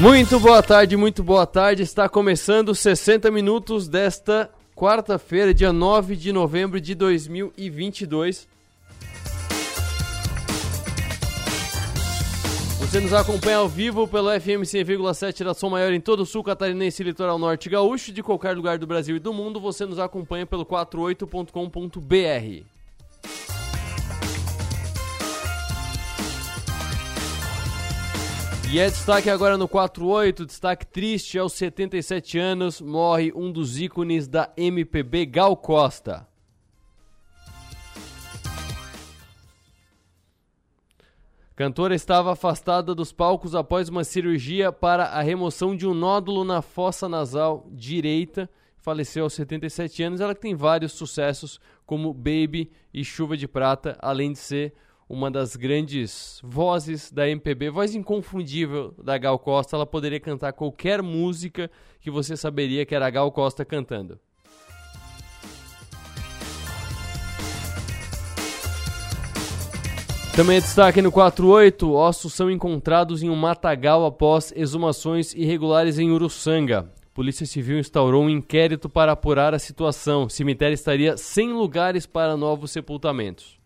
Muito boa tarde, muito boa tarde. Está começando 60 minutos desta quarta-feira, dia 9 de novembro de 2022. Você nos acompanha ao vivo pelo FM 100,7 da Som Maior em todo o sul catarinense litoral norte gaúcho. De qualquer lugar do Brasil e do mundo, você nos acompanha pelo 48.com.br. E é destaque agora no 48, destaque triste, aos 77 anos, morre um dos ícones da MPB, Gal Costa. Cantora estava afastada dos palcos após uma cirurgia para a remoção de um nódulo na fossa nasal direita. Faleceu aos 77 anos. Ela tem vários sucessos, como Baby e Chuva de Prata, além de ser uma das grandes vozes da MPB, voz inconfundível da Gal Costa. Ela poderia cantar qualquer música que você saberia que era a Gal Costa cantando. Também é destaque no 48, ossos são encontrados em um matagal após exumações irregulares em Uruçanga. Polícia Civil instaurou um inquérito para apurar a situação. O cemitério estaria sem lugares para novos sepultamentos.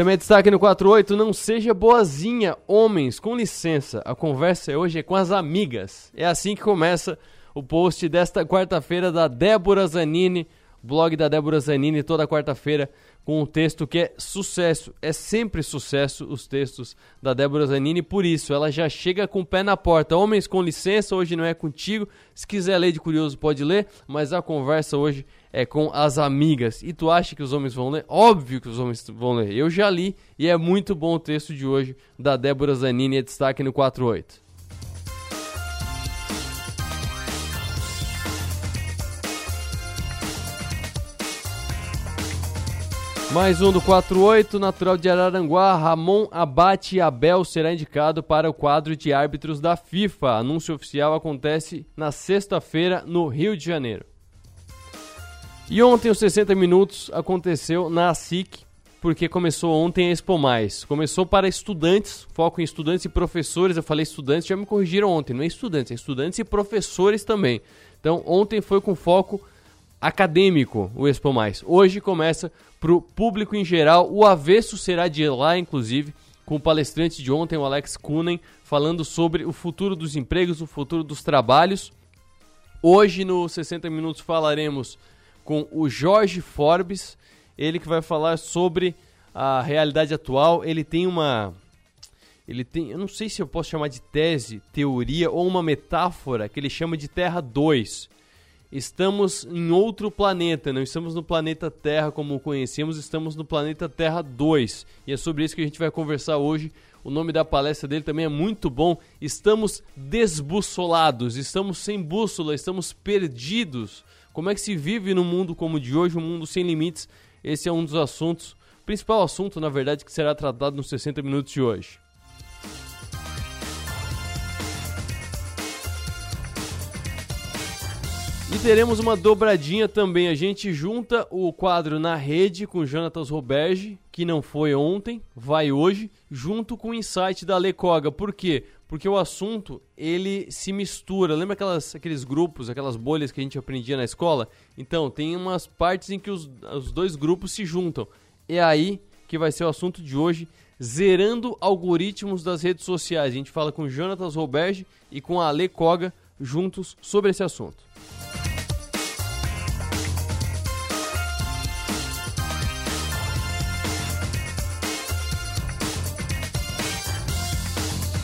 Também destaque no 48, não seja boazinha, homens, com licença. A conversa hoje é com as amigas. É assim que começa o post desta quarta-feira da Débora Zanini, blog da Débora Zanini, toda quarta-feira com um texto que é sucesso. É sempre sucesso os textos da Débora Zanini, por isso ela já chega com o pé na porta. Homens, com licença, hoje não é contigo. Se quiser ler de curioso, pode ler, mas a conversa hoje é com as amigas. E tu acha que os homens vão ler? Óbvio que os homens vão ler. Eu já li e é muito bom o texto de hoje da Débora Zanini, é destaque no 48. Mais um do 48, natural de Araranguá, Ramon Abate Abel será indicado para o quadro de árbitros da FIFA. Anúncio oficial acontece na sexta-feira no Rio de Janeiro. E ontem, os 60 minutos, aconteceu na ASIC, porque começou ontem a Expo Mais. Começou para estudantes, foco em estudantes e professores. Eu falei estudantes, já me corrigiram ontem, não é estudantes, é estudantes e professores também. Então, ontem foi com foco acadêmico o Expo Mais. Hoje começa para o público em geral. O avesso será de lá, inclusive, com o palestrante de ontem, o Alex Kunen, falando sobre o futuro dos empregos, o futuro dos trabalhos. Hoje, no 60 Minutos, falaremos com o Jorge Forbes, ele que vai falar sobre a realidade atual. Ele tem uma. Ele tem. Eu não sei se eu posso chamar de tese, teoria ou uma metáfora que ele chama de Terra 2 estamos em outro planeta, não estamos no planeta Terra como o conhecemos, estamos no planeta Terra 2. E é sobre isso que a gente vai conversar hoje. O nome da palestra dele também é muito bom. Estamos desbussolados, estamos sem bússola, estamos perdidos. Como é que se vive num mundo como o de hoje, um mundo sem limites? Esse é um dos assuntos, principal assunto, na verdade, que será tratado nos 60 minutos de hoje. E teremos uma dobradinha também. A gente junta o quadro na rede com Jonatas Roberge, que não foi ontem, vai hoje, junto com o insight da Lecoga. Por quê? Porque o assunto, ele se mistura. Lembra aquelas, aqueles grupos, aquelas bolhas que a gente aprendia na escola? Então, tem umas partes em que os, os dois grupos se juntam. É aí que vai ser o assunto de hoje, zerando algoritmos das redes sociais. A gente fala com Jonatas Roberge e com a Lecoga juntos sobre esse assunto.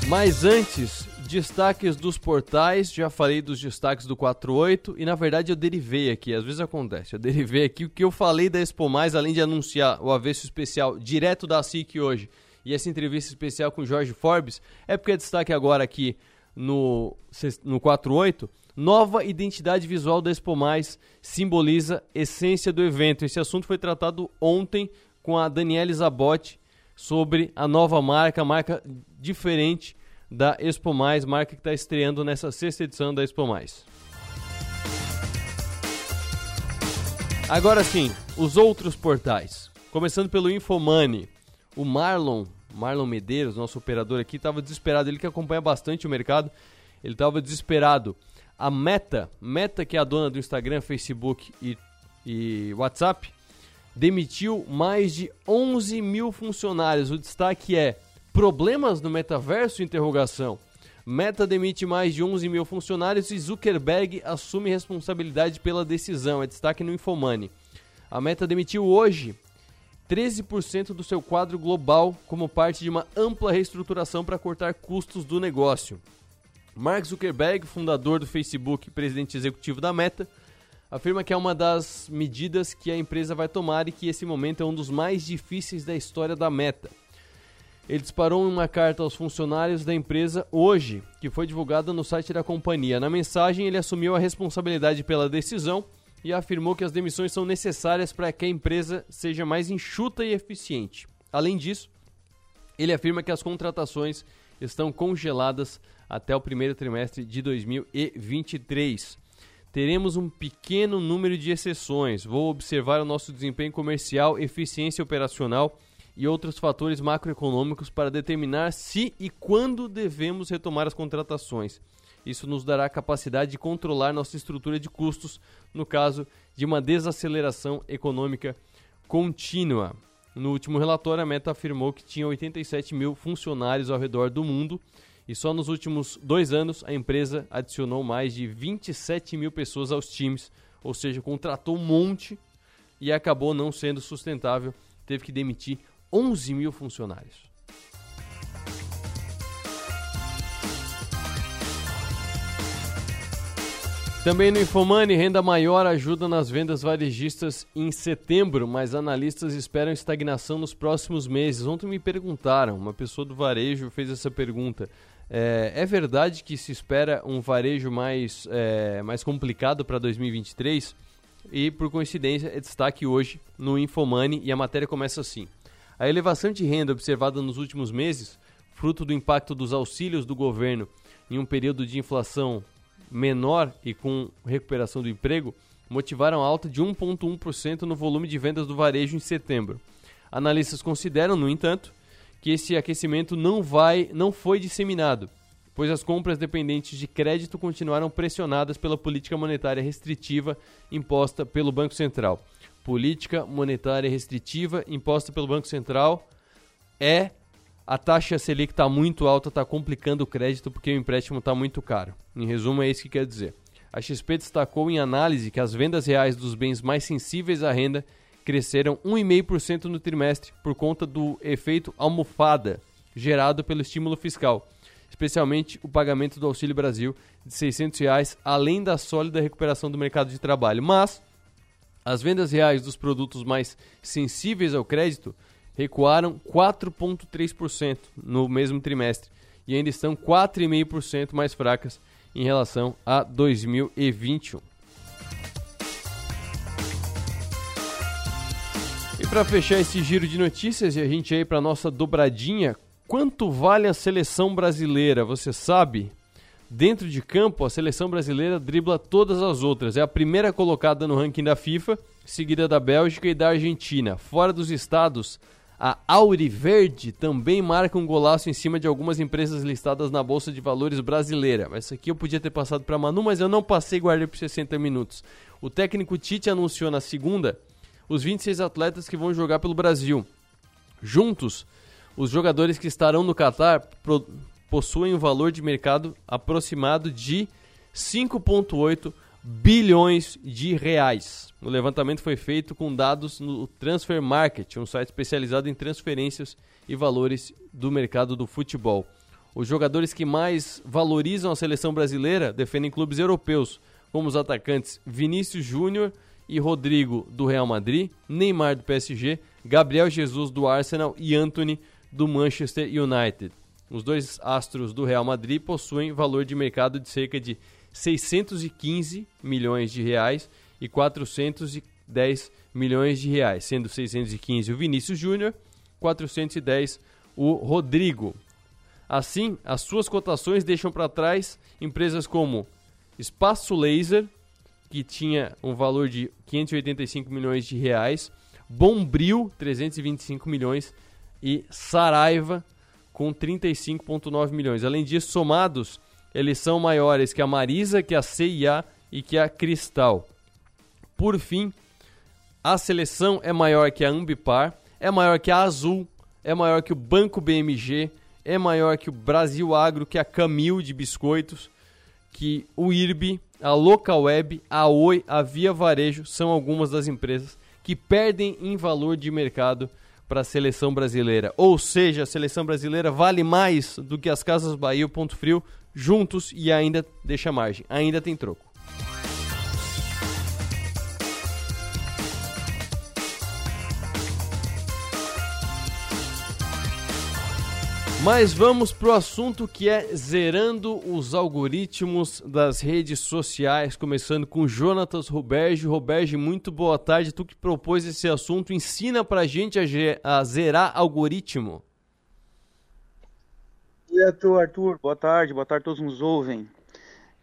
Mas antes, destaques dos portais, já falei dos destaques do 48 e na verdade eu derivei aqui, às vezes acontece, eu derivei aqui o que eu falei da Expo Mais, além de anunciar o avesso especial direto da SIC hoje e essa entrevista especial com Jorge Forbes, é porque é destaque agora aqui no, no 48, nova identidade visual da Expo Mais simboliza essência do evento. Esse assunto foi tratado ontem com a Daniela Zabotti sobre a nova marca, marca diferente da Expo Mais, marca que está estreando nessa sexta edição da Expo Mais. Agora sim, os outros portais. Começando pelo Infomoney. O Marlon, Marlon Medeiros, nosso operador aqui, estava desesperado. Ele que acompanha bastante o mercado, ele estava desesperado. A Meta, Meta que é a dona do Instagram, Facebook e, e WhatsApp, demitiu mais de 11 mil funcionários. O destaque é problemas no metaverso? Meta demite mais de 11 mil funcionários e Zuckerberg assume responsabilidade pela decisão. É destaque no Infomoney. A Meta demitiu hoje 13% do seu quadro global como parte de uma ampla reestruturação para cortar custos do negócio. Mark Zuckerberg, fundador do Facebook e presidente executivo da Meta, afirma que é uma das medidas que a empresa vai tomar e que esse momento é um dos mais difíceis da história da Meta. Ele disparou uma carta aos funcionários da empresa hoje, que foi divulgada no site da companhia. Na mensagem, ele assumiu a responsabilidade pela decisão e afirmou que as demissões são necessárias para que a empresa seja mais enxuta e eficiente. Além disso, ele afirma que as contratações estão congeladas até o primeiro trimestre de 2023. Teremos um pequeno número de exceções. Vou observar o nosso desempenho comercial, eficiência operacional e outros fatores macroeconômicos para determinar se e quando devemos retomar as contratações. Isso nos dará a capacidade de controlar nossa estrutura de custos no caso de uma desaceleração econômica contínua. No último relatório, a Meta afirmou que tinha 87 mil funcionários ao redor do mundo e só nos últimos dois anos a empresa adicionou mais de 27 mil pessoas aos times, ou seja, contratou um monte e acabou não sendo sustentável, teve que demitir 11 mil funcionários. Também no Infomani, renda maior ajuda nas vendas varejistas em setembro, mas analistas esperam estagnação nos próximos meses. Ontem me perguntaram, uma pessoa do varejo fez essa pergunta. É, é verdade que se espera um varejo mais, é, mais complicado para 2023? E por coincidência, é destaque hoje no Infomani e a matéria começa assim. A elevação de renda observada nos últimos meses, fruto do impacto dos auxílios do governo em um período de inflação menor e com recuperação do emprego, motivaram alta de 1,1% no volume de vendas do varejo em setembro. Analistas consideram, no entanto, que esse aquecimento não, vai, não foi disseminado, pois as compras dependentes de crédito continuaram pressionadas pela política monetária restritiva imposta pelo Banco Central política monetária restritiva imposta pelo Banco Central é a taxa Selic está muito alta, está complicando o crédito porque o empréstimo está muito caro. Em resumo, é isso que quer dizer. A XP destacou em análise que as vendas reais dos bens mais sensíveis à renda cresceram 1,5% no trimestre por conta do efeito almofada gerado pelo estímulo fiscal, especialmente o pagamento do Auxílio Brasil de 600 reais, além da sólida recuperação do mercado de trabalho. Mas as vendas reais dos produtos mais sensíveis ao crédito recuaram 4,3% no mesmo trimestre e ainda estão 4,5% mais fracas em relação a 2021. Para fechar esse giro de notícias e a gente ir para nossa dobradinha, quanto vale a seleção brasileira? Você sabe? Dentro de campo, a seleção brasileira dribla todas as outras. É a primeira colocada no ranking da FIFA, seguida da Bélgica e da Argentina. Fora dos estados, a Auriverde também marca um golaço em cima de algumas empresas listadas na Bolsa de Valores brasileira. Essa aqui eu podia ter passado para Manu, mas eu não passei e guardei por 60 minutos. O técnico Tite anunciou na segunda os 26 atletas que vão jogar pelo Brasil. Juntos, os jogadores que estarão no Catar possuem um valor de mercado aproximado de 5,8 bilhões de reais. O levantamento foi feito com dados no Transfer Market, um site especializado em transferências e valores do mercado do futebol. Os jogadores que mais valorizam a seleção brasileira defendem clubes europeus, como os atacantes Vinícius Júnior e Rodrigo do Real Madrid, Neymar do PSG, Gabriel Jesus do Arsenal e Anthony do Manchester United. Os dois astros do Real Madrid possuem valor de mercado de cerca de 615 milhões de reais e 410 milhões de reais, sendo 615 o Vinícius Júnior, 410 o Rodrigo. Assim, as suas cotações deixam para trás empresas como Espaço Laser, que tinha um valor de 585 milhões de reais, Bombril, 325 milhões e Saraiva, com 35,9 milhões. Além disso, somados, eles são maiores que a Marisa, que a CIA e que a Cristal. Por fim, a seleção é maior que a Ambipar, é maior que a Azul, é maior que o Banco BMG, é maior que o Brasil Agro, que a Camil de biscoitos, que o IRB, a Localweb, a Oi, a Via Varejo são algumas das empresas que perdem em valor de mercado para a seleção brasileira. Ou seja, a seleção brasileira vale mais do que as Casas Bahia e o Ponto Frio juntos e ainda deixa margem, ainda tem troco. Mas vamos pro assunto que é zerando os algoritmos das redes sociais, começando com Jonatas Roberge. Roberge, muito boa tarde. Tu que propôs esse assunto, ensina pra gente a, zerar algoritmo. Oi, Arthur, Arthur, boa tarde, boa tarde todos nos ouvem.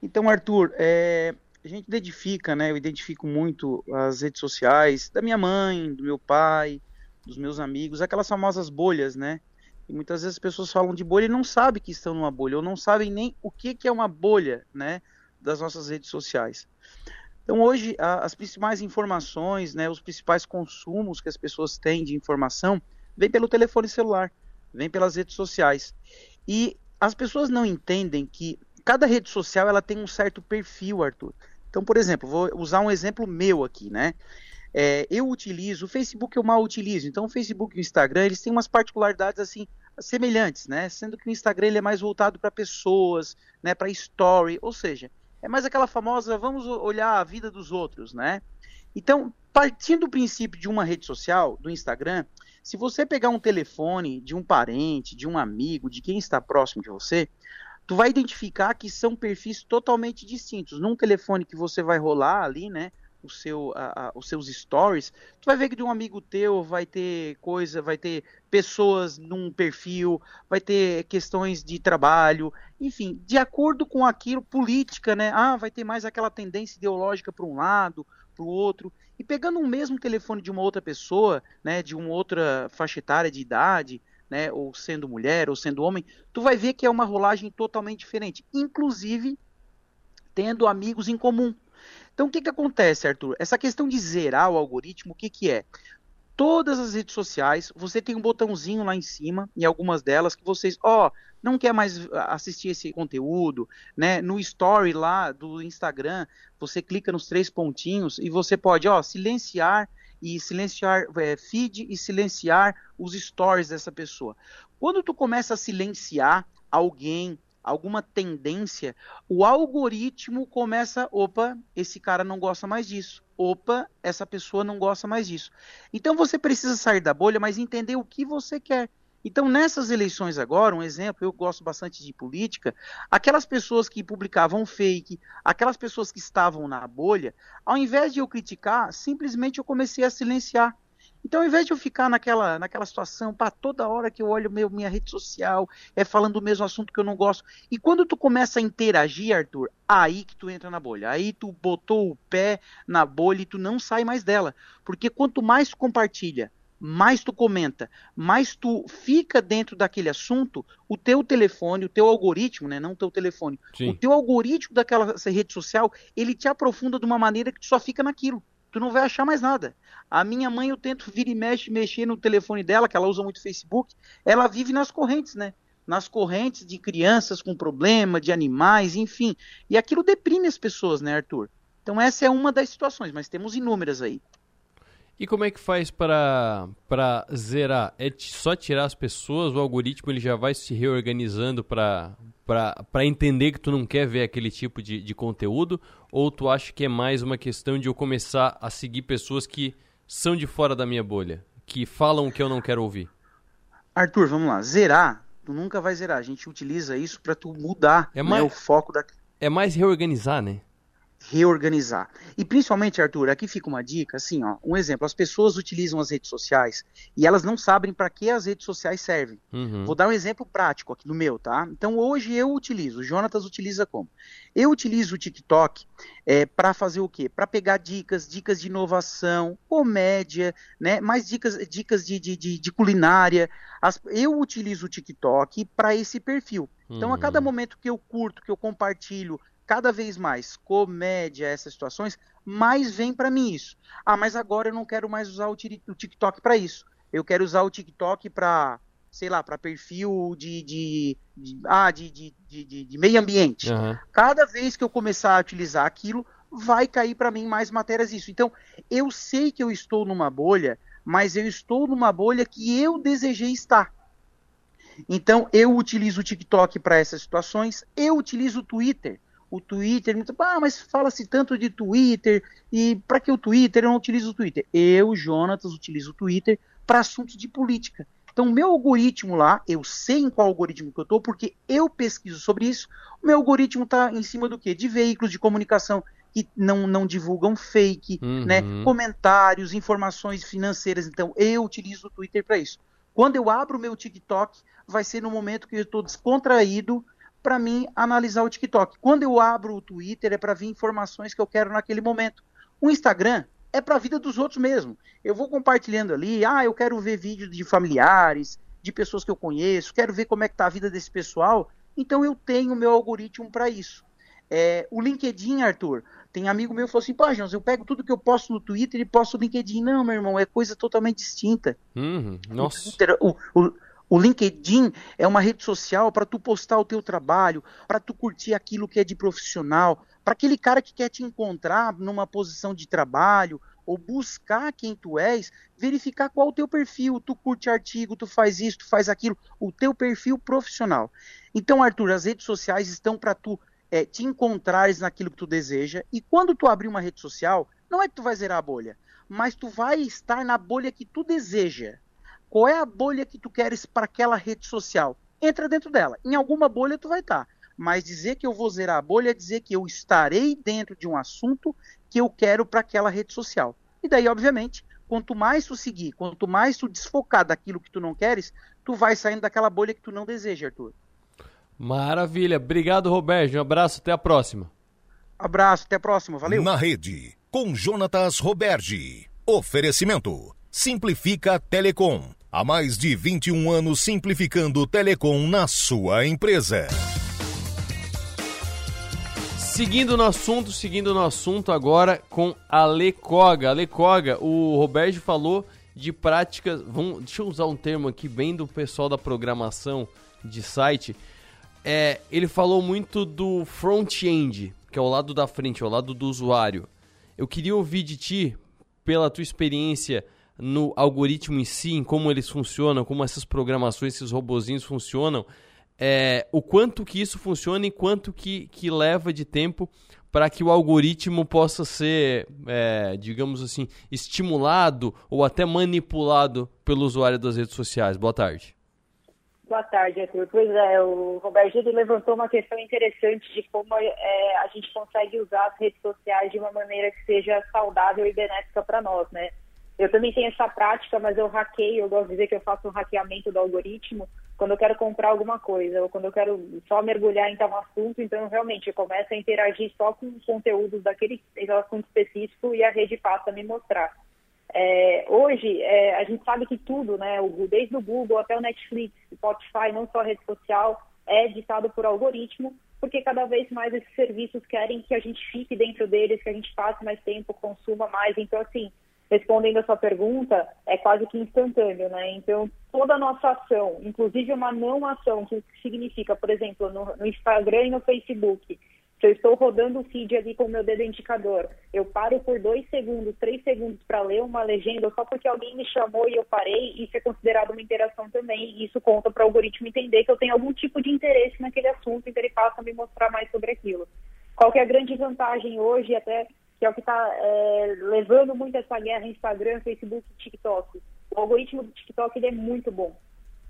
Então, Arthur, é, a gente identifica, né? Eu identifico muito as redes sociais da minha mãe, do meu pai, dos meus amigos, aquelas famosas bolhas, né? Muitas vezes as pessoas falam de bolha e não sabem que estão numa bolha, ou não sabem nem o que, que é uma bolha né, das nossas redes sociais. Então hoje a, as principais informações, né, os principais consumos que as pessoas têm de informação vem pelo telefone celular, vem pelas redes sociais. E as pessoas não entendem que cada rede social ela tem um certo perfil, Arthur. Então, por exemplo, vou usar um exemplo meu aqui, né? É, eu utilizo, o Facebook eu mal utilizo, então o Facebook e o Instagram, eles têm umas particularidades assim semelhantes, né? Sendo que o Instagram ele é mais voltado para pessoas, né, para story, ou seja, é mais aquela famosa vamos olhar a vida dos outros, né? Então, partindo do princípio de uma rede social, do Instagram, se você pegar um telefone de um parente, de um amigo, de quem está próximo de você, tu vai identificar que são perfis totalmente distintos. Num telefone que você vai rolar ali, né? O seu, a, a, os seus stories, tu vai ver que de um amigo teu vai ter coisa, vai ter pessoas num perfil, vai ter questões de trabalho, enfim, de acordo com aquilo, política, né? Ah, vai ter mais aquela tendência ideológica para um lado, para o outro. E pegando o mesmo telefone de uma outra pessoa, né, de uma outra faixa etária de idade, né, ou sendo mulher ou sendo homem, tu vai ver que é uma rolagem totalmente diferente, inclusive tendo amigos em comum. Então, o que, que acontece, Arthur? Essa questão de zerar o algoritmo, o que, que é? Todas as redes sociais, você tem um botãozinho lá em cima, em algumas delas, que vocês, ó, oh, não quer mais assistir esse conteúdo, né? No story lá do Instagram, você clica nos três pontinhos e você pode, ó, silenciar e silenciar é, feed e silenciar os stories dessa pessoa. Quando tu começa a silenciar alguém, alguma tendência, o algoritmo começa, opa, esse cara não gosta mais disso. Opa, essa pessoa não gosta mais disso. Então você precisa sair da bolha, mas entender o que você quer. Então, nessas eleições agora, um exemplo, eu gosto bastante de política, aquelas pessoas que publicavam fake, aquelas pessoas que estavam na bolha, ao invés de eu criticar, simplesmente eu comecei a silenciar. Então, ao invés de eu ficar naquela, naquela situação, para toda hora que eu olho meu, minha rede social, é falando o mesmo assunto que eu não gosto. E quando tu começa a interagir, Arthur, aí que tu entra na bolha. Aí tu botou o pé na bolha e tu não sai mais dela. Porque quanto mais tu compartilha, mais tu comenta, mais tu fica dentro daquele assunto, o teu telefone, o teu algoritmo, né, não o teu telefone, Sim. o teu algoritmo daquela rede social, ele te aprofunda de uma maneira que tu só fica naquilo tu não vai achar mais nada. A minha mãe, eu tento vir e mexe, mexer no telefone dela, que ela usa muito Facebook, ela vive nas correntes, né? Nas correntes de crianças com problema, de animais, enfim. E aquilo deprime as pessoas, né, Arthur? Então essa é uma das situações, mas temos inúmeras aí. E como é que faz para zerar? É só tirar as pessoas? O algoritmo ele já vai se reorganizando para para entender que tu não quer ver aquele tipo de, de conteúdo? Ou tu acha que é mais uma questão de eu começar a seguir pessoas que são de fora da minha bolha, que falam o que eu não quero ouvir? Arthur, vamos lá. Zerar, tu nunca vai zerar. A gente utiliza isso para tu mudar é né, mais, o foco da. É mais reorganizar, né? Reorganizar. E principalmente, Arthur, aqui fica uma dica, assim, ó, um exemplo, as pessoas utilizam as redes sociais e elas não sabem para que as redes sociais servem. Uhum. Vou dar um exemplo prático aqui no meu, tá? Então hoje eu utilizo, o Jonatas utiliza como? Eu utilizo o TikTok é, para fazer o quê? Para pegar dicas, dicas de inovação, comédia, né? Mais dicas, dicas de, de, de, de culinária. As, eu utilizo o TikTok para esse perfil. Então, a cada uhum. momento que eu curto, que eu compartilho cada vez mais comédia, essas situações, mais vem para mim isso. Ah, mas agora eu não quero mais usar o TikTok para isso. Eu quero usar o TikTok para, sei lá, para perfil de, de, de, ah, de, de, de, de meio ambiente. Uhum. Cada vez que eu começar a utilizar aquilo, vai cair para mim mais matérias isso. Então, eu sei que eu estou numa bolha, mas eu estou numa bolha que eu desejei estar. Então, eu utilizo o TikTok para essas situações, eu utilizo o Twitter o Twitter, ah, mas fala-se tanto de Twitter, e para que o Twitter? Eu não utilizo o Twitter. Eu, Jonatas, utilizo o Twitter para assuntos de política. Então, o meu algoritmo lá, eu sei em qual algoritmo que eu estou, porque eu pesquiso sobre isso. O meu algoritmo está em cima do quê? De veículos de comunicação que não, não divulgam fake, uhum. né? comentários, informações financeiras. Então, eu utilizo o Twitter para isso. Quando eu abro o meu TikTok, vai ser no momento que eu estou descontraído, para mim analisar o TikTok. Quando eu abro o Twitter é para ver informações que eu quero naquele momento. O Instagram é para a vida dos outros mesmo. Eu vou compartilhando ali, ah, eu quero ver vídeos de familiares, de pessoas que eu conheço, quero ver como é que tá a vida desse pessoal. Então eu tenho o meu algoritmo para isso. É, o LinkedIn, Arthur, tem amigo meu que falou assim, pô, Jones, eu pego tudo que eu posto no Twitter e posto no LinkedIn. Não, meu irmão, é coisa totalmente distinta. Uhum, nossa. O, Twitter, o, o, o LinkedIn é uma rede social para tu postar o teu trabalho, para tu curtir aquilo que é de profissional, para aquele cara que quer te encontrar numa posição de trabalho ou buscar quem tu és, verificar qual o teu perfil, tu curte artigo, tu faz isso, tu faz aquilo, o teu perfil profissional. Então, Arthur, as redes sociais estão para tu é, te encontrares naquilo que tu deseja e quando tu abrir uma rede social, não é que tu vai zerar a bolha, mas tu vai estar na bolha que tu deseja. Qual é a bolha que tu queres para aquela rede social? Entra dentro dela. Em alguma bolha tu vai estar. Tá. Mas dizer que eu vou zerar a bolha é dizer que eu estarei dentro de um assunto que eu quero para aquela rede social. E daí, obviamente, quanto mais tu seguir, quanto mais tu desfocar daquilo que tu não queres, tu vai saindo daquela bolha que tu não deseja, Arthur. Maravilha. Obrigado, Roberto. Um abraço. Até a próxima. Abraço. Até a próxima. Valeu. Na rede, com Jonatas Roberge. Oferecimento. Simplifica Telecom. Há mais de 21 anos simplificando telecom na sua empresa. Seguindo no assunto, seguindo no assunto agora com a Lecoga. A Lecoga, o Roberto falou de práticas. Vamos, deixa eu usar um termo aqui bem do pessoal da programação de site. É, ele falou muito do front-end, que é o lado da frente, é o lado do usuário. Eu queria ouvir de ti, pela tua experiência no algoritmo em si, em como eles funcionam, como essas programações, esses robozinhos funcionam, é, o quanto que isso funciona e quanto que, que leva de tempo para que o algoritmo possa ser, é, digamos assim, estimulado ou até manipulado pelo usuário das redes sociais. Boa tarde. Boa tarde, Arthur. Pois é, o Roberto levantou uma questão interessante de como é, a gente consegue usar as redes sociais de uma maneira que seja saudável e benéfica para nós, né? Eu também tenho essa prática, mas eu hackeio, eu gosto de dizer que eu faço um hackeamento do algoritmo quando eu quero comprar alguma coisa, ou quando eu quero só mergulhar em tal assunto, então realmente eu começo a interagir só com conteúdos daquele assunto específico e a rede passa a me mostrar. É, hoje, é, a gente sabe que tudo, né, desde o Google até o Netflix, Spotify, não só a rede social, é ditado por algoritmo, porque cada vez mais esses serviços querem que a gente fique dentro deles, que a gente passe mais tempo, consuma mais. Então, assim, respondendo a sua pergunta, é quase que instantâneo, né? Então, toda a nossa ação, inclusive uma não ação, que significa, por exemplo, no, no Instagram e no Facebook, se eu estou rodando o feed ali com o meu dedo indicador, eu paro por dois segundos, três segundos para ler uma legenda só porque alguém me chamou e eu parei, isso é considerado uma interação também. E isso conta para o algoritmo entender que eu tenho algum tipo de interesse naquele assunto, então ele passa a me mostrar mais sobre aquilo. Qual que é a grande vantagem hoje, até que é o que está é, levando muito essa guerra Instagram, Facebook e TikTok. O algoritmo do TikTok ele é muito bom.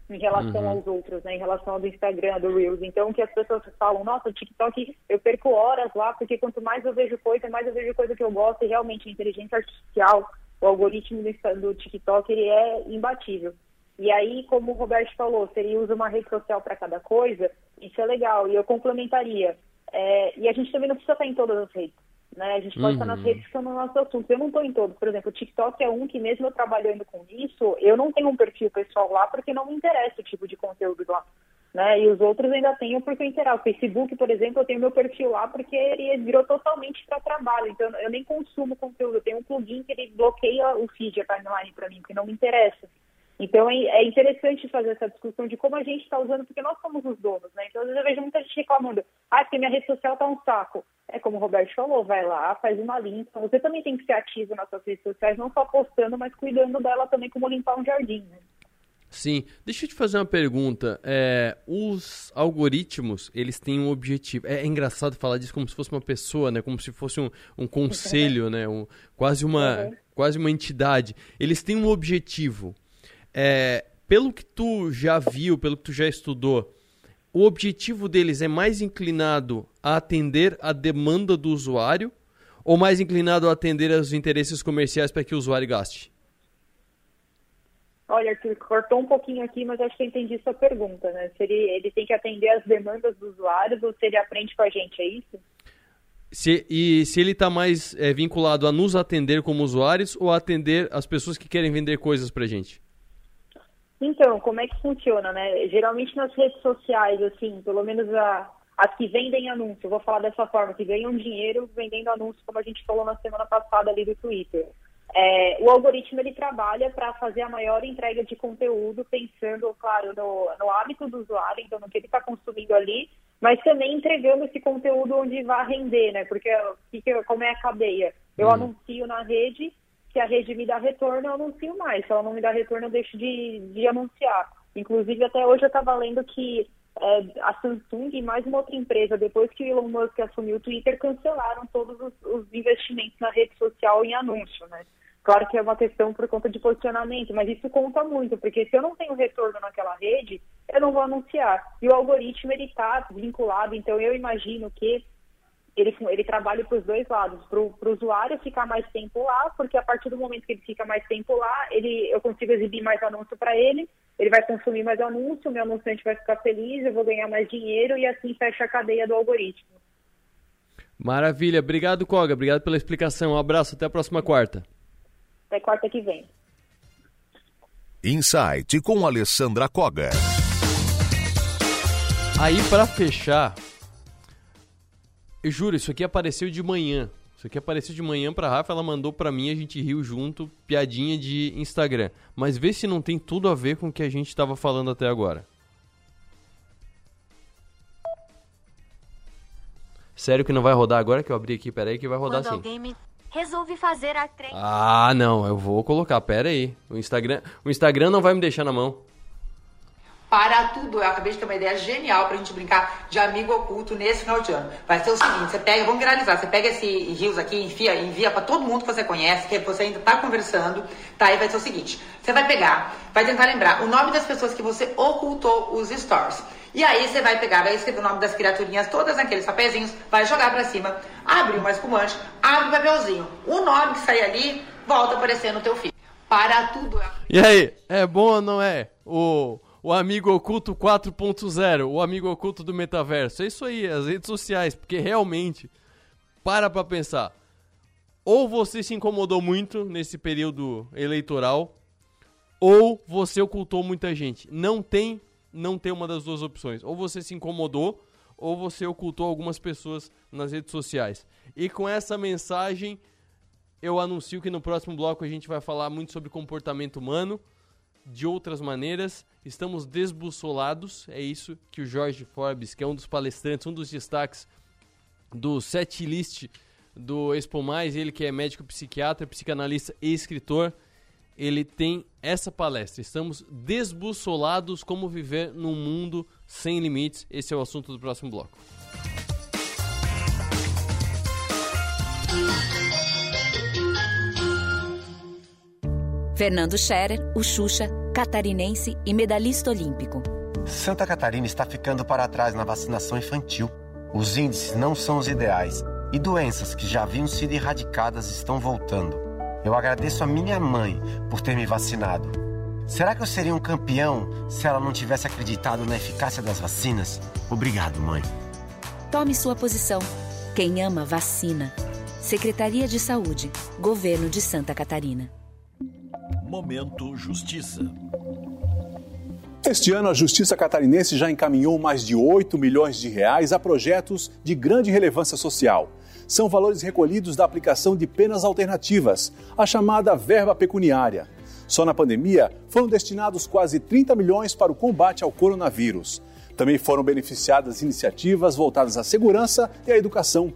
em relação uhum. aos outros, né? Em relação ao do Instagram, do Reels. Então, que as pessoas falam, nossa, o TikTok, eu perco horas lá, porque quanto mais eu vejo coisa, mais eu vejo coisa que eu gosto, e realmente a inteligência artificial, o algoritmo do, do TikTok, ele é imbatível. E aí, como o Roberto falou, se ele usa uma rede social para cada coisa, isso é legal. E eu complementaria. É, e a gente também não precisa estar em todas as redes. Né? A gente pode uhum. estar nas uhum. redes que são no nosso assunto. Eu não estou em todos. Por exemplo, o TikTok é um que, mesmo eu trabalhando com isso, eu não tenho um perfil pessoal lá porque não me interessa o tipo de conteúdo lá. Né? E os outros ainda tenho porque eu interessa. O Facebook, por exemplo, eu tenho meu perfil lá porque ele virou totalmente para trabalho. Então, eu nem consumo conteúdo. Eu tenho um plugin que ele bloqueia o feed, a timeline para mim, porque não me interessa. Então é, é interessante fazer essa discussão de como a gente está usando, porque nós somos os donos, né? Então às vezes eu vejo muita gente reclamando, ah, porque minha rede social está um saco. É como o Roberto falou, vai lá, faz uma limpa. Você também tem que ser ativo nas suas redes sociais, não só postando, mas cuidando dela também como limpar um jardim. Né? Sim. Deixa eu te fazer uma pergunta. É, os algoritmos, eles têm um objetivo. É, é, engraçado falar disso como se fosse uma pessoa, né? Como se fosse um, um conselho, né? Um, quase, uma, uhum. quase uma entidade. Eles têm um objetivo. É, pelo que tu já viu, pelo que tu já estudou, o objetivo deles é mais inclinado a atender a demanda do usuário ou mais inclinado a atender aos interesses comerciais para que o usuário gaste? Olha, Arthur, cortou um pouquinho aqui, mas acho que eu entendi sua pergunta, né? Se ele, ele tem que atender as demandas dos usuários ou se ele aprende com a gente, é isso? Se, e se ele está mais é, vinculado a nos atender como usuários ou a atender as pessoas que querem vender coisas para a gente? Então, como é que funciona, né? Geralmente nas redes sociais, assim, pelo menos a, as que vendem anúncio, vou falar dessa forma, que ganham dinheiro vendendo anúncio, como a gente falou na semana passada ali do Twitter. É, o algoritmo ele trabalha para fazer a maior entrega de conteúdo, pensando, claro, no, no hábito do usuário, então no que ele está consumindo ali, mas também entregando esse conteúdo onde vai render, né? Porque como é a cadeia? Eu hum. anuncio na rede, se a rede me dá retorno, eu anuncio mais. Se ela não me dá retorno, eu deixo de, de anunciar. Inclusive, até hoje eu estava lendo que é, a Samsung e mais uma outra empresa, depois que o Elon Musk assumiu o Twitter, cancelaram todos os, os investimentos na rede social em anúncio, né? Claro que é uma questão por conta de posicionamento, mas isso conta muito, porque se eu não tenho retorno naquela rede, eu não vou anunciar. E o algoritmo, ele está vinculado, então eu imagino que ele, ele trabalha para os dois lados, para o usuário ficar mais tempo lá, porque a partir do momento que ele fica mais tempo lá, ele, eu consigo exibir mais anúncio para ele, ele vai consumir mais anúncio, meu anunciante vai ficar feliz, eu vou ganhar mais dinheiro e assim fecha a cadeia do algoritmo. Maravilha, obrigado Koga, obrigado pela explicação, um abraço, até a próxima quarta. Até quarta que vem. Insight com Alessandra Koga. Aí para fechar, eu juro, isso aqui apareceu de manhã. Isso aqui apareceu de manhã pra Rafa, ela mandou pra mim, a gente riu junto, piadinha de Instagram. Mas vê se não tem tudo a ver com o que a gente tava falando até agora. Sério que não vai rodar agora que eu abri aqui? Pera aí que vai rodar Quando sim. Me... Resolvi fazer a. Ah, não, eu vou colocar, pera aí. O Instagram, o Instagram não vai me deixar na mão para tudo. Eu acabei de ter uma ideia genial pra gente brincar de amigo oculto nesse final de ano. Vai ser o seguinte, você pega, vamos viralizar, você pega esse rios aqui, enfia, envia para todo mundo que você conhece, que você ainda tá conversando, tá? E vai ser o seguinte, você vai pegar, vai tentar lembrar o nome das pessoas que você ocultou os stories. E aí você vai pegar, vai escrever o nome das criaturinhas, todas naqueles papeizinhos, vai jogar para cima, abre uma espumante, abre o papelzinho. O nome que sair ali, volta a aparecer no teu feed. Para tudo. E aí, é bom ou não é? O o amigo oculto 4.0, o amigo oculto do metaverso. É isso aí, as redes sociais, porque realmente, para pra pensar. Ou você se incomodou muito nesse período eleitoral, ou você ocultou muita gente. Não tem, não tem uma das duas opções. Ou você se incomodou, ou você ocultou algumas pessoas nas redes sociais. E com essa mensagem, eu anuncio que no próximo bloco a gente vai falar muito sobre comportamento humano de outras maneiras, estamos desbussolados. É isso que o Jorge Forbes, que é um dos palestrantes, um dos destaques do set list do Expo Mais, ele que é médico psiquiatra, psicanalista e escritor, ele tem essa palestra. Estamos desbussolados como viver num mundo sem limites. Esse é o assunto do próximo bloco. Fernando Scherer, o Xuxa catarinense e medalhista olímpico. Santa Catarina está ficando para trás na vacinação infantil. Os índices não são os ideais e doenças que já haviam sido erradicadas estão voltando. Eu agradeço a minha mãe por ter me vacinado. Será que eu seria um campeão se ela não tivesse acreditado na eficácia das vacinas? Obrigado, mãe. Tome sua posição. Quem ama, vacina. Secretaria de Saúde, Governo de Santa Catarina. Momento Justiça. Este ano, a Justiça Catarinense já encaminhou mais de 8 milhões de reais a projetos de grande relevância social. São valores recolhidos da aplicação de penas alternativas, a chamada verba pecuniária. Só na pandemia foram destinados quase 30 milhões para o combate ao coronavírus. Também foram beneficiadas iniciativas voltadas à segurança e à educação.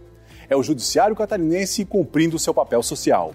É o Judiciário Catarinense cumprindo seu papel social.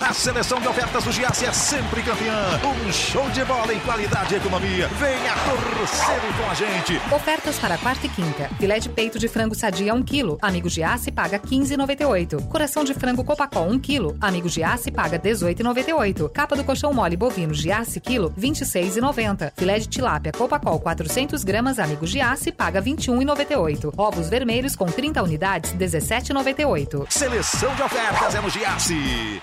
A seleção de ofertas do Giasse é sempre campeã. Um show de bola em qualidade e economia. Venha torcer com a gente. Ofertas para quarta e quinta. Filé de peito de frango sadia 1 kg. Amigo Giasse paga 15,98. Coração de frango Copacol 1 kg. Amigo Giasse paga 18,98. Capa do colchão mole bovino Giasse quilo 26,90. Filé de tilápia Copacol 400 gramas. Amigo Giasse paga 21,98. Ovos vermelhos com 30 unidades 17,98. Seleção de ofertas é no Giasse.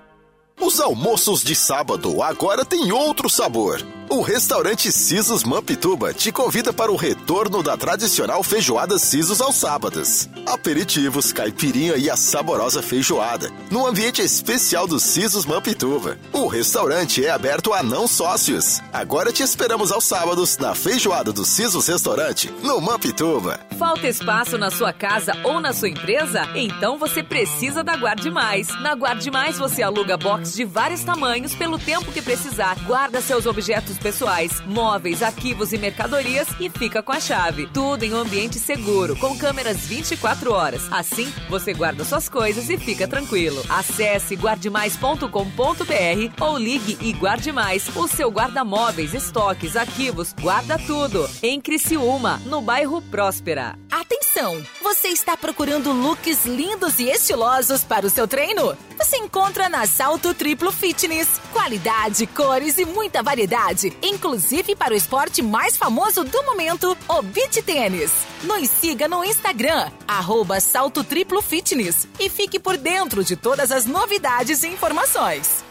Os almoços de sábado agora têm outro sabor. O restaurante Sisos Mampituba te convida para o retorno da tradicional feijoada Sisos aos sábados. Aperitivos, caipirinha e a saborosa feijoada, no ambiente especial do Sisos Mampituba. O restaurante é aberto a não sócios. Agora te esperamos aos sábados na feijoada do Sisos Restaurante, no Mampituba. Falta espaço na sua casa ou na sua empresa? Então você precisa da Guarde Mais. Na Guarde Mais você aluga box de vários tamanhos pelo tempo que precisar. Guarda seus objetos pessoais, móveis, arquivos e mercadorias e fica com a chave. Tudo em um ambiente seguro, com câmeras 24 horas. Assim, você guarda suas coisas e fica tranquilo. Acesse guardemais.com.br ou ligue e guarde mais. O seu guarda-móveis, estoques, arquivos, guarda tudo. Em Criciúma, no bairro Próspera. Atenção! Você está procurando looks lindos e estilosos para o seu treino? Você encontra na Salto Triplo Fitness. Qualidade, cores e muita variedade, inclusive para o esporte mais famoso do momento, o beach tênis. Nos siga no Instagram, arroba Salto Triplo Fitness e fique por dentro de todas as novidades e informações.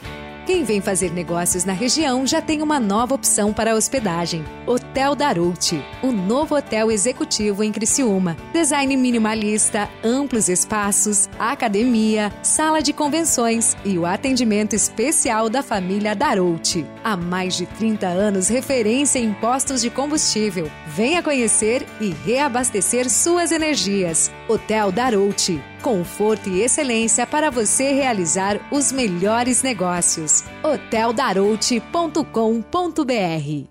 Quem vem fazer negócios na região já tem uma nova opção para hospedagem. Hotel Darouti, o novo hotel executivo em Criciúma. Design minimalista, amplos espaços, academia, sala de convenções e o atendimento especial da família Darouti. Há mais de 30 anos referência em postos de combustível. Venha conhecer e reabastecer suas energias. Hotel Darouti conforto e excelência para você realizar os melhores negócios. hoteldarouti.com.br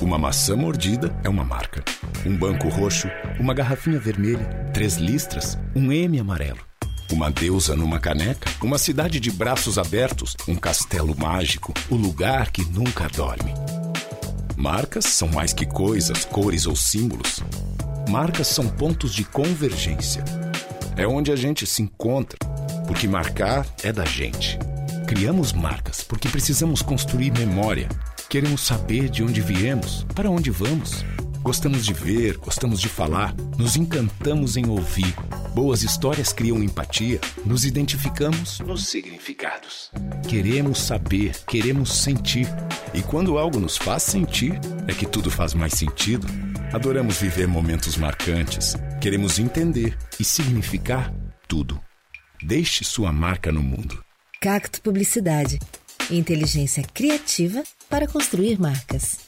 Uma maçã mordida é uma marca. Um banco roxo, uma garrafinha vermelha, três listras, um M amarelo. Uma deusa numa caneca, uma cidade de braços abertos, um castelo mágico, o lugar que nunca dorme. Marcas são mais que coisas, cores ou símbolos. Marcas são pontos de convergência. É onde a gente se encontra, porque marcar é da gente. Criamos marcas porque precisamos construir memória. Queremos saber de onde viemos, para onde vamos. Gostamos de ver, gostamos de falar, nos encantamos em ouvir. Boas histórias criam empatia, nos identificamos nos significados. Queremos saber, queremos sentir. E quando algo nos faz sentir, é que tudo faz mais sentido. Adoramos viver momentos marcantes. Queremos entender e significar tudo. Deixe sua marca no mundo. Cacto Publicidade. Inteligência criativa para construir marcas.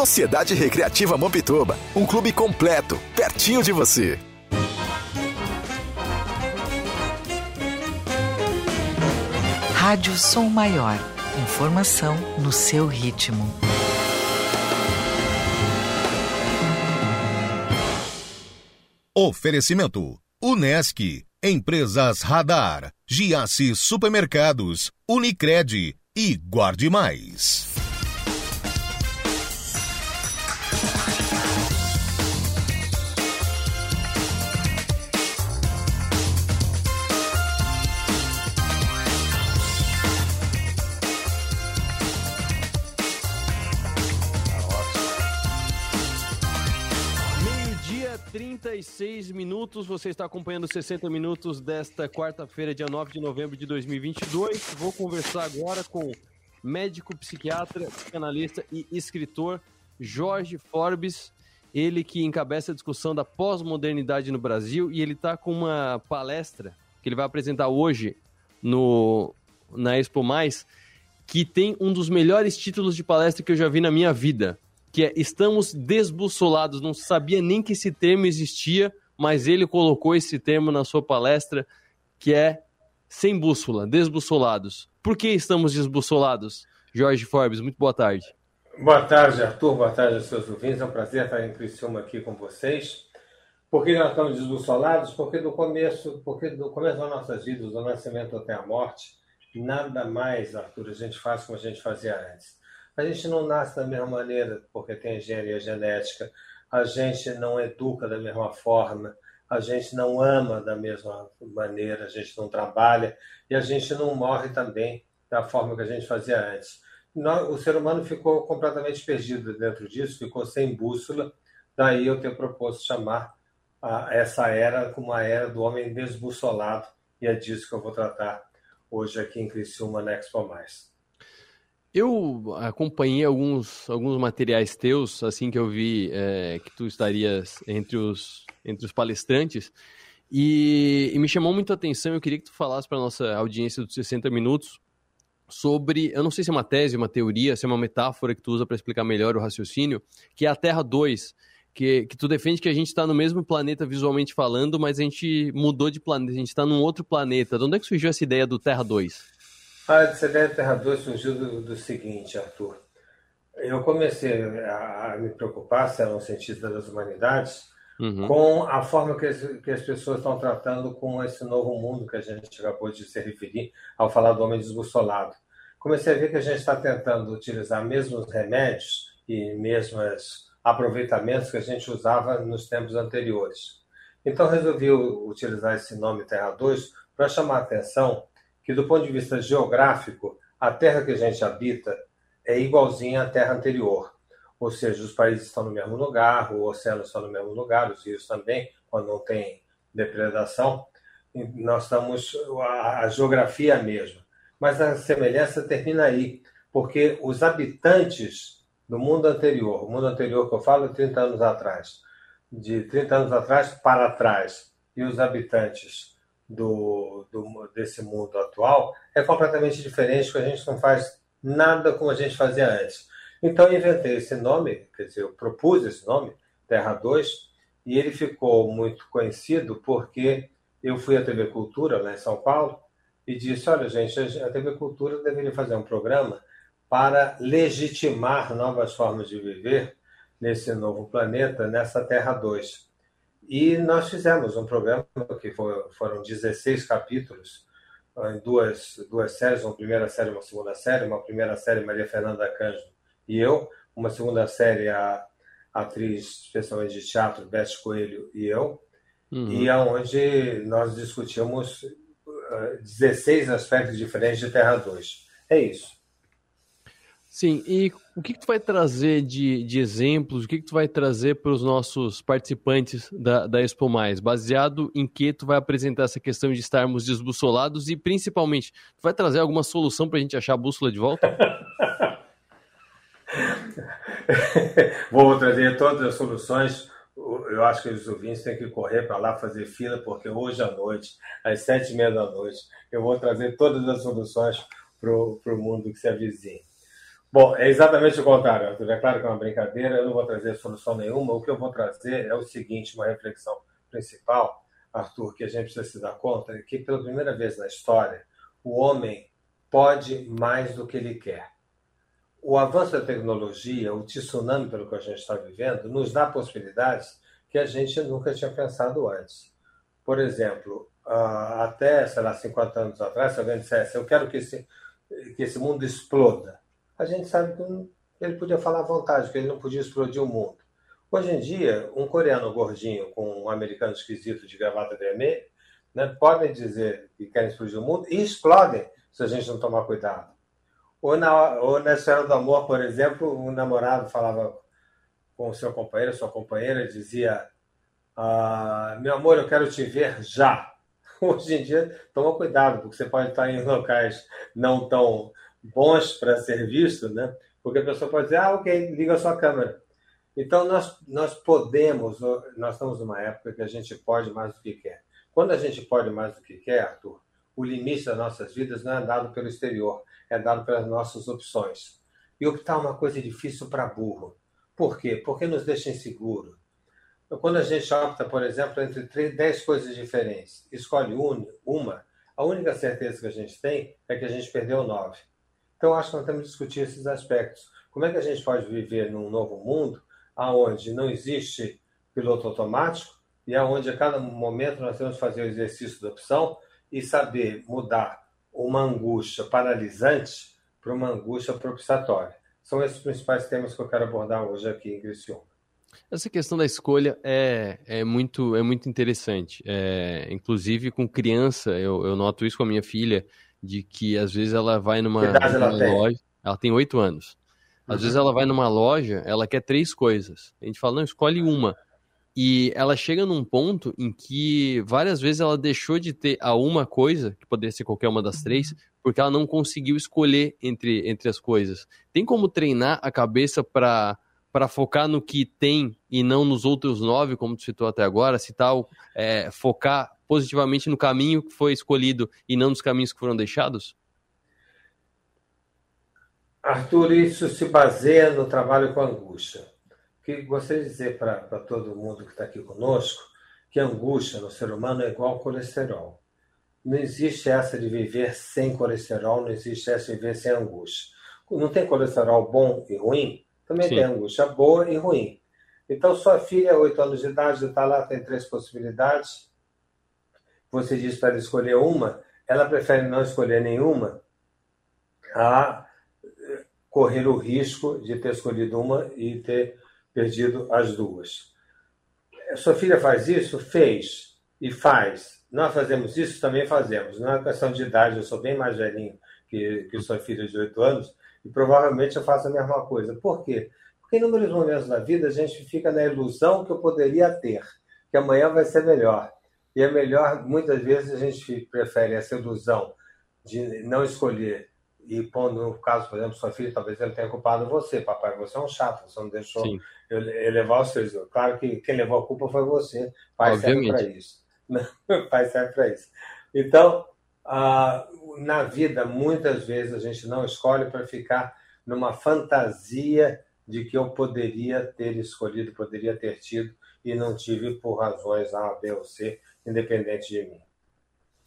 Sociedade Recreativa Mampituba, um clube completo, pertinho de você. Rádio Som Maior. Informação no seu ritmo. Oferecimento: Unesc, Empresas Radar, Giasse Supermercados, Unicred e Guarde Mais. 36 minutos. Você está acompanhando 60 minutos desta quarta-feira, dia 9 de novembro de 2022. Vou conversar agora com médico, psiquiatra, psicanalista e escritor Jorge Forbes. Ele que encabeça a discussão da pós-modernidade no Brasil e ele está com uma palestra que ele vai apresentar hoje no na Expo Mais, que tem um dos melhores títulos de palestra que eu já vi na minha vida, que é Estamos desbussolados. Não sabia nem que esse termo existia, mas ele colocou esse termo na sua palestra, que é sem bússola, desbussolados. Por que estamos desbussolados? Jorge Forbes, muito boa tarde. Boa tarde, Arthur. Boa tarde aos seus ouvintes. É um prazer estar em Criciúma aqui com vocês. Por que nós estamos desbussolados? Porque do começo, porque do começo das nossas vidas, do nascimento até a morte, nada mais, Arthur, a gente faz como a gente fazia antes. A gente não nasce da mesma maneira porque tem engenharia genética, a gente não educa da mesma forma, a gente não ama da mesma maneira, a gente não trabalha e a gente não morre também da forma que a gente fazia antes. O ser humano ficou completamente perdido dentro disso, ficou sem bússola, daí eu ter proposto chamar essa era como a era do homem desbussolado. E é disso que eu vou tratar hoje aqui em Criciúma na Expo Mais. Eu acompanhei alguns, alguns materiais teus, assim que eu vi é, que tu estarias entre os, entre os palestrantes, e, e, me chamou muito a atenção. Eu queria que tu falasse para nossa audiência dos 60 minutos sobre, eu não sei se é uma tese, uma teoria, se é uma metáfora que tu usa para explicar melhor o raciocínio, que é a Terra 2, que, que tu defende que a gente está no mesmo planeta visualmente falando, mas a gente mudou de planeta, a gente está num outro planeta. De onde é que surgiu essa ideia do Terra 2? A Terra 2 surgiu do, do, seguinte, Arthur. Eu comecei a, a, me preocupar, se era um cientista das humanidades, uhum. com a forma que as, que as pessoas estão tratando com esse novo mundo que a gente acabou de se referir ao falar do homem desbussolado. Comecei a ver que a gente está tentando utilizar mesmos remédios e mesmos aproveitamentos que a gente usava nos tempos anteriores. Então resolvi utilizar esse nome Terra 2 para chamar a atenção que, do ponto de vista geográfico, a terra que a gente habita é igualzinha à terra anterior. Ou seja, os países estão no mesmo lugar, o oceano está no mesmo lugar, os rios também, quando não tem depredação. Nós estamos. A, a geografia é a mesma. Mas a semelhança termina aí, porque os habitantes do mundo anterior, o mundo anterior que eu falo é 30 anos atrás, de 30 anos atrás para trás, e os habitantes do, do, desse mundo atual é completamente diferente, porque a gente não faz nada como a gente fazia antes. Então eu inventei esse nome, quer dizer, eu propus esse nome, Terra 2, e ele ficou muito conhecido porque eu fui à TV Cultura, lá em São Paulo, e disse: olha, gente, a TV Cultura deveria fazer um programa para legitimar novas formas de viver nesse novo planeta, nessa Terra 2. E nós fizemos um programa que foi, foram 16 capítulos, em duas, duas séries, uma primeira série uma segunda série. Uma primeira série, Maria Fernanda Cândido e eu. Uma segunda série, a, a atriz, especialmente de teatro, Beth Coelho e eu. Uhum. E aonde nós discutimos 16 uh, aspectos diferentes de Terra 2. É isso. Sim, e o que, que tu vai trazer de, de exemplos, o que, que tu vai trazer para os nossos participantes da, da Expo Mais? Baseado em que tu vai apresentar essa questão de estarmos desbussolados e, principalmente, tu vai trazer alguma solução para a gente achar a bússola de volta? Vou trazer todas as soluções. Eu acho que os ouvintes têm que correr para lá fazer fila, porque hoje à noite, às sete e meia da noite, eu vou trazer todas as soluções para o mundo que se avizinha. Bom, é exatamente o contrário, Arthur. É claro que é uma brincadeira, eu não vou trazer solução nenhuma. O que eu vou trazer é o seguinte: uma reflexão principal, Arthur, que a gente precisa se dar conta, é que pela primeira vez na história, o homem pode mais do que ele quer. O avanço da tecnologia, o tsunami pelo que a gente está vivendo, nos dá possibilidades que a gente nunca tinha pensado antes. Por exemplo, ah, até, sei lá, 50 anos atrás, se alguém dissesse, eu quero que esse, que esse mundo exploda a gente sabe que ele podia falar à vontade, que ele não podia explodir o mundo. Hoje em dia, um coreano gordinho com um americano esquisito de gravata vermelha né, podem dizer que querem explodir o mundo e explodem se a gente não tomar cuidado. Ou na, ou na Senhora do Amor, por exemplo, um namorado falava com o seu companheiro, sua companheira, dizia: ah, Meu amor, eu quero te ver já. Hoje em dia, toma cuidado, porque você pode estar em locais não tão bons para ser visto, né? Porque a pessoa pode dizer, ah, ok, liga a sua câmera. Então, nós, nós podemos, nós estamos numa época que a gente pode mais do que quer. Quando a gente pode mais do que quer, Arthur, o limite das nossas vidas não é dado pelo exterior, é dado pelas nossas opções. E optar é uma coisa difícil para burro. Por quê? Porque nos deixa inseguro. Quando a gente opta, por exemplo, entre três, dez coisas diferentes, escolhe uma, a única certeza que a gente tem é que a gente perdeu nove. Então, acho que nós temos que discutir esses aspectos. Como é que a gente pode viver num novo mundo onde não existe piloto automático e onde a cada momento nós temos que fazer o exercício da opção e saber mudar uma angústia paralisante para uma angústia propiciatória. São esses os principais temas que eu quero abordar hoje aqui em Criciúma. Essa questão da escolha é, é, muito, é muito interessante. É, inclusive, com criança, eu, eu noto isso com a minha filha de que às vezes ela vai numa, numa loja. Ela tem oito anos. Às uhum. vezes ela vai numa loja, ela quer três coisas. A gente fala, não, escolhe uma. E ela chega num ponto em que várias vezes ela deixou de ter a uma coisa, que poderia ser qualquer uma das três, porque ela não conseguiu escolher entre, entre as coisas. Tem como treinar a cabeça para para focar no que tem e não nos outros nove, como tu citou até agora, se tal, é, focar positivamente no caminho que foi escolhido e não nos caminhos que foram deixados? Arthur, isso se baseia no trabalho com angústia. Que gostaria de dizer para todo mundo que está aqui conosco que angústia no ser humano é igual ao colesterol. Não existe essa de viver sem colesterol, não existe essa de viver sem angústia. Não tem colesterol bom e ruim, também Sim. tem angústia boa e ruim. Então, sua filha, 8 anos de idade, está lá, tem três possibilidades você diz para ela escolher uma, ela prefere não escolher nenhuma a correr o risco de ter escolhido uma e ter perdido as duas. Sua filha faz isso? Fez e faz. Nós fazemos isso? Também fazemos. Não é questão de idade, eu sou bem mais velhinho que, que sua filha de 8 anos e provavelmente eu faço a mesma coisa. Por quê? Porque em inúmeros momentos da vida a gente fica na ilusão que eu poderia ter, que amanhã vai ser melhor. E é melhor, muitas vezes, a gente prefere essa ilusão de não escolher. E pondo no caso, por exemplo, sua filha, talvez ele tenha culpado você, papai, você é um chato, você não deixou Sim. elevar os seus. Claro que quem levou a culpa foi você. Pai serve para isso. Pai serve para isso. Então, uh, na vida, muitas vezes a gente não escolhe para ficar numa fantasia de que eu poderia ter escolhido, poderia ter tido e não tive por razões A, B ou C, independente de mim.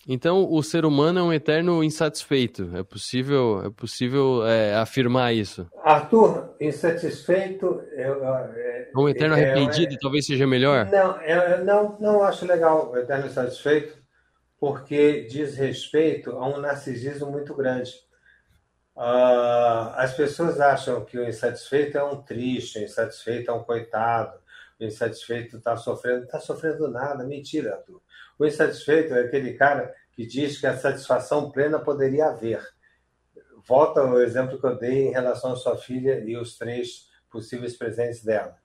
Então, o ser humano é um eterno insatisfeito. É possível, é possível é, afirmar isso? Arthur, insatisfeito é, é um eterno é, arrependido, é, talvez seja melhor. Não, é, não, não acho legal o eterno insatisfeito, porque diz respeito a um narcisismo muito grande. Uh, as pessoas acham que o insatisfeito é um triste, o insatisfeito é um coitado, o insatisfeito está sofrendo. Está sofrendo nada, mentira, Arthur. O insatisfeito é aquele cara que diz que a satisfação plena poderia haver. Volta ao exemplo que eu dei em relação à sua filha e os três possíveis presentes dela.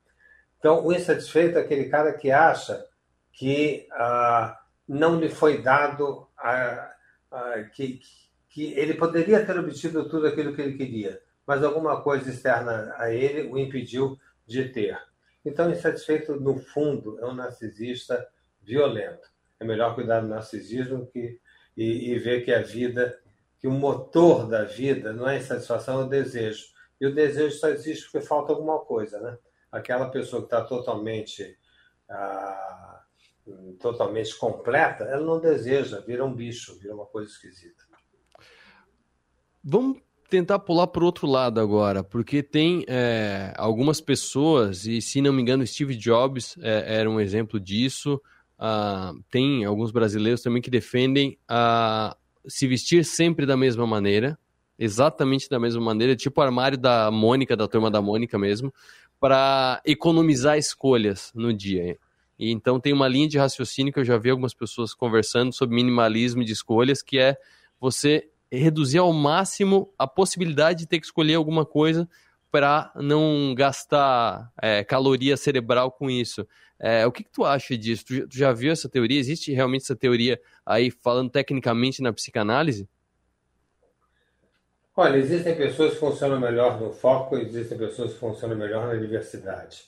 Então, o insatisfeito é aquele cara que acha que ah, não lhe foi dado, ah, ah, que, que ele poderia ter obtido tudo aquilo que ele queria, mas alguma coisa externa a ele o impediu de ter. Então, insatisfeito, no fundo, é um narcisista violento. É melhor cuidar do narcisismo que, e, e ver que a vida, que o motor da vida não é insatisfação, é o desejo. E o desejo só existe porque falta alguma coisa, né? Aquela pessoa que está totalmente, ah, totalmente completa, ela não deseja, vira um bicho, vira uma coisa esquisita. Vamos tentar pular para outro lado agora, porque tem é, algumas pessoas, e se não me engano, Steve Jobs é, era um exemplo disso. Uh, tem alguns brasileiros também que defendem se vestir sempre da mesma maneira, exatamente da mesma maneira, tipo o armário da Mônica, da turma da Mônica mesmo, para economizar escolhas no dia. E então tem uma linha de raciocínio que eu já vi algumas pessoas conversando sobre minimalismo de escolhas, que é você reduzir ao máximo a possibilidade de ter que escolher alguma coisa para não gastar é, caloria cerebral com isso. É, o que, que, tu acha disso? Tu, tu, já viu essa teoria? Existe realmente essa teoria aí falando tecnicamente na psicanálise? Olha, existem pessoas que funcionam melhor no foco existem pessoas que funcionam melhor na diversidade.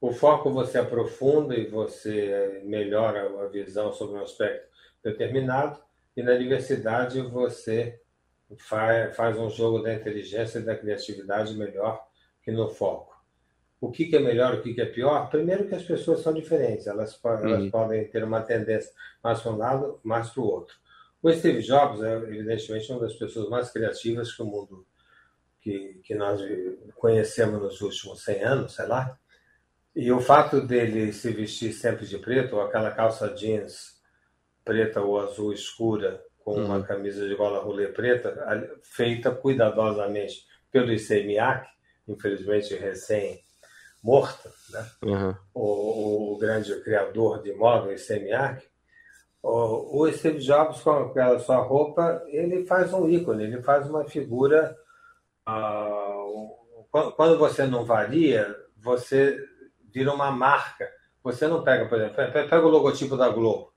O foco você aprofunda e você melhora a visão sobre um aspecto determinado, e na diversidade você faz, faz um jogo da inteligência e da criatividade melhor que no foco. O que, que é melhor, o que, que é pior? Primeiro que as pessoas são diferentes, elas, elas uhum. podem ter uma tendência mais para um lado, mais para o outro. O Steve Jobs é, evidentemente, uma das pessoas mais criativas que o mundo que, que nós conhecemos nos últimos 100 anos, sei lá. E o fato dele se vestir sempre de preto, ou aquela calça jeans preta ou azul escura, com uhum. uma camisa de gola rolê preta, feita cuidadosamente pelo ICMIAC, infelizmente recém morta, né? Uhum. O, o, grande criador de moda, o ICMIAC, o, o Steve Jobs, com aquela sua roupa, ele faz um ícone, ele faz uma figura. Uh, quando você não varia, você vira uma marca. Você não pega, por exemplo, pega o logotipo da Globo.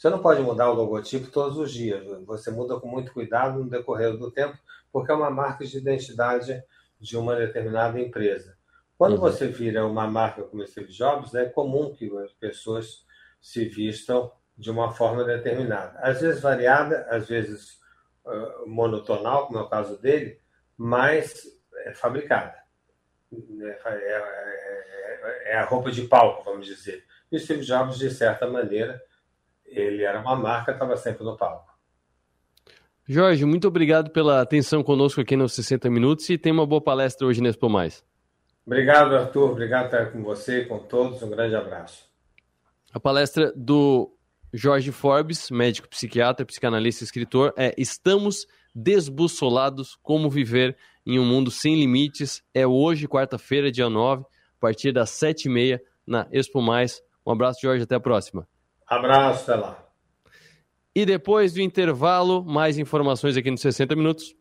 Você não pode mudar o logotipo todos os dias. Você muda com muito cuidado no decorrer do tempo, porque é uma marca de identidade de uma determinada empresa. Quando uhum. você vira uma marca como Steve Jobs, é comum que as pessoas se vistam de uma forma determinada. Às vezes variada, às vezes uh, monotonal, como é o caso dele, mas é fabricada. É, é, é, é, a roupa de palco, vamos dizer. E Steve Jobs, de certa maneira, ele era uma marca, estava sempre no palco. Jorge, muito obrigado pela atenção conosco aqui nos 60 Minutos e tem uma boa palestra hoje nesse Expo Mais. Obrigado, Arthur. Obrigado por estar com você e com todos. Um grande abraço. A palestra do Jorge Forbes, médico psiquiatra, psicanalista e escritor, é Estamos desbussolados como viver em um mundo sem limites. É hoje, quarta-feira, dia 9, a partir das 7h30 na Expo Mais. Um abraço, Jorge. Até a próxima. Abraço, até lá. E depois do intervalo, mais informações aqui nos 60 minutos.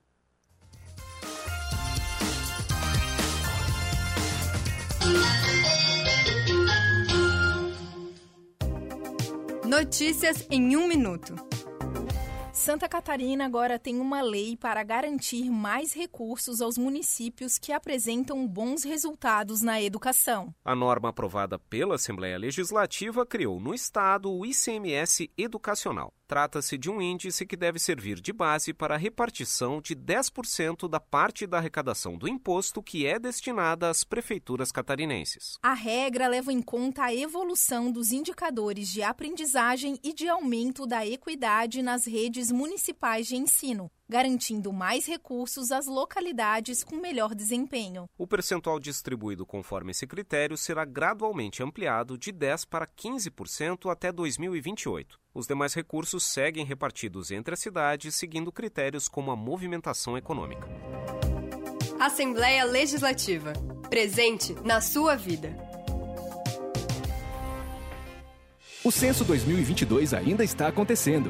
Notícias em um minuto. Santa Catarina agora tem uma lei para garantir mais recursos aos municípios que apresentam bons resultados na educação. A norma aprovada pela Assembleia Legislativa criou no Estado o ICMS educacional. Trata-se de um índice que deve servir de base para a repartição de 10% da parte da arrecadação do imposto que é destinada às prefeituras catarinenses. A regra leva em conta a evolução dos indicadores de aprendizagem e de aumento da equidade nas redes municipais de ensino garantindo mais recursos às localidades com melhor desempenho. O percentual distribuído conforme esse critério será gradualmente ampliado de 10% para 15% até 2028. Os demais recursos seguem repartidos entre as cidades, seguindo critérios como a movimentação econômica. Assembleia Legislativa. Presente na sua vida. O censo 2022 ainda está acontecendo.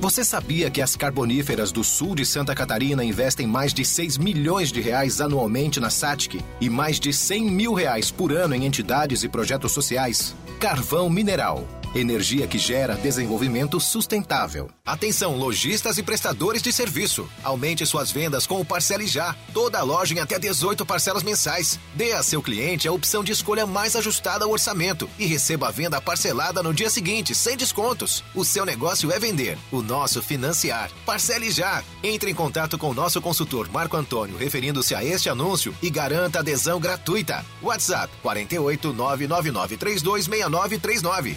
Você sabia que as carboníferas do sul de Santa Catarina investem mais de 6 milhões de reais anualmente na SATIC e mais de 100 mil reais por ano em entidades e projetos sociais? Carvão Mineral Energia que gera desenvolvimento sustentável. Atenção, lojistas e prestadores de serviço. Aumente suas vendas com o Parcele Já. Toda loja em até 18 parcelas mensais. Dê a seu cliente a opção de escolha mais ajustada ao orçamento e receba a venda parcelada no dia seguinte, sem descontos. O seu negócio é vender, o nosso financiar. Parcele Já. Entre em contato com o nosso consultor Marco Antônio, referindo-se a este anúncio e garanta adesão gratuita. WhatsApp 48 999 326939.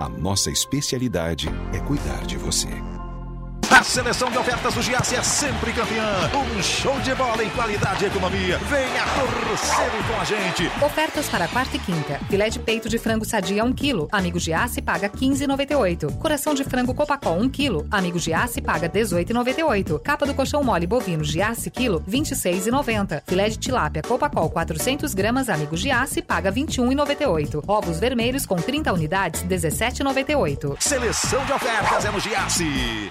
A nossa especialidade é cuidar de você. A seleção de ofertas do Giasse é sempre campeã. Um show de bola em qualidade e economia. Venha torcer com a gente. Ofertas para quarta e quinta. Filé de peito de frango sadia 1 kg. Amigo Giasse paga 15,98. Coração de frango Copacol 1 kg. Amigo Giasse paga 18,98. Capa do colchão mole bovino Giasse quilo 26,90. Filé de tilápia Copacol 400 gramas. Amigo Giasse paga 21,98. Ovos vermelhos com 30 unidades 17,98. Seleção de ofertas é no Giasse.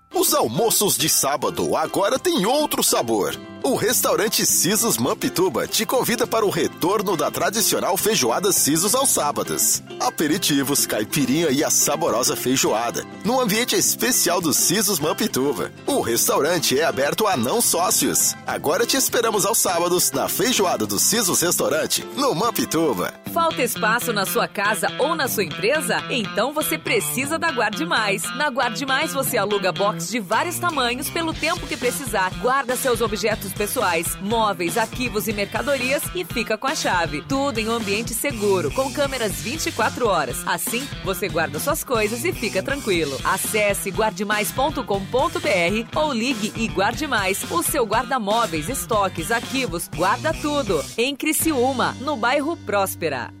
Os almoços de sábado agora têm outro sabor. O restaurante Sisos Mampituba te convida para o retorno da tradicional feijoada Sisos aos sábados. Aperitivos, caipirinha e a saborosa feijoada, num ambiente especial do Sisos Mampituba. O restaurante é aberto a não sócios. Agora te esperamos aos sábados na feijoada do Sisos Restaurante, no Mampituba. Falta espaço na sua casa ou na sua empresa? Então você precisa da Guarde Mais. Na Guarde Mais você aluga box de vários tamanhos pelo tempo que precisar. Guarda seus objetos pessoais, móveis, arquivos e mercadorias e fica com a chave. Tudo em um ambiente seguro, com câmeras 24 horas. Assim, você guarda suas coisas e fica tranquilo. Acesse guardemais.com.br ou ligue e guarde mais. O seu guarda-móveis, estoques, arquivos, guarda tudo. Em Criciúma, no bairro Próspera.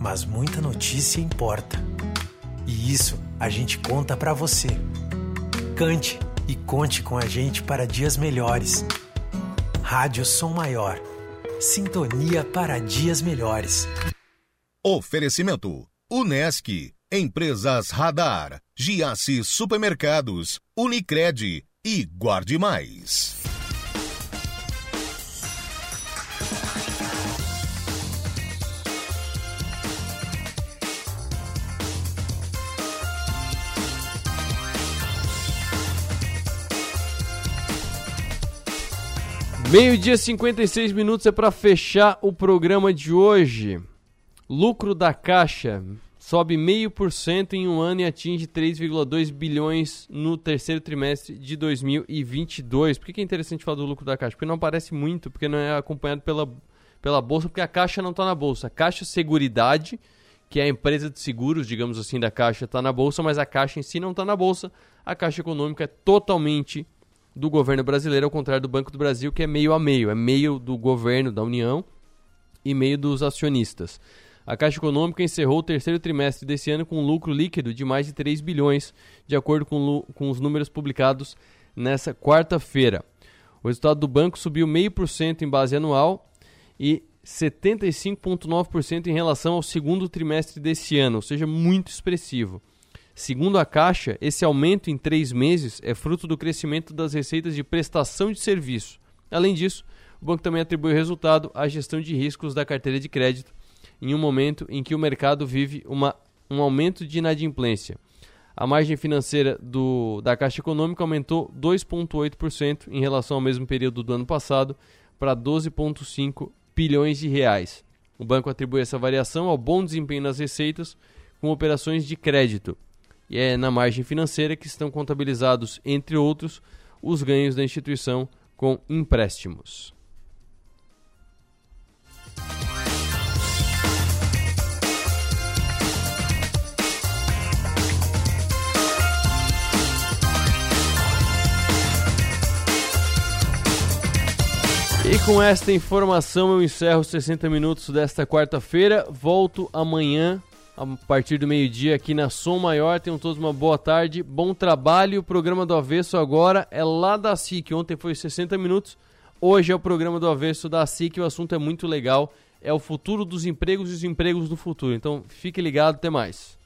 mas muita notícia importa. E isso a gente conta para você. Cante e conte com a gente para dias melhores. Rádio Som Maior. Sintonia para dias melhores. Oferecimento: Unesc, Empresas Radar, Giasse Supermercados, Unicred e Guarde Mais. Meio-dia 56 minutos é para fechar o programa de hoje. Lucro da Caixa sobe 0,5% em um ano e atinge 3,2 bilhões no terceiro trimestre de 2022. Por que é interessante falar do lucro da Caixa? Porque não aparece muito, porque não é acompanhado pela, pela Bolsa, porque a Caixa não está na Bolsa. A Caixa Seguridade, que é a empresa de seguros, digamos assim, da Caixa, está na Bolsa, mas a Caixa em si não está na Bolsa. A Caixa Econômica é totalmente do governo brasileiro, ao contrário do Banco do Brasil, que é meio a meio, é meio do governo da União e meio dos acionistas. A Caixa Econômica encerrou o terceiro trimestre desse ano com um lucro líquido de mais de 3 bilhões, de acordo com, com os números publicados nessa quarta-feira. O resultado do banco subiu 0,5% em base anual e 75,9% em relação ao segundo trimestre desse ano, ou seja, muito expressivo. Segundo a Caixa, esse aumento em três meses é fruto do crescimento das receitas de prestação de serviço. Além disso, o banco também atribui o resultado à gestão de riscos da carteira de crédito, em um momento em que o mercado vive uma, um aumento de inadimplência. A margem financeira do, da Caixa Econômica aumentou 2,8% em relação ao mesmo período do ano passado, para 12,5 bilhões de reais. O banco atribui essa variação ao bom desempenho nas receitas com operações de crédito, e é na margem financeira que estão contabilizados, entre outros, os ganhos da instituição com empréstimos. E com esta informação eu encerro os 60 minutos desta quarta-feira. Volto amanhã a partir do meio-dia aqui na Som Maior. Tenham todos uma boa tarde, bom trabalho. O programa do Avesso agora é lá da SIC. Ontem foi 60 minutos, hoje é o programa do Avesso da SIC. O assunto é muito legal. É o futuro dos empregos e os empregos do futuro. Então fique ligado, até mais.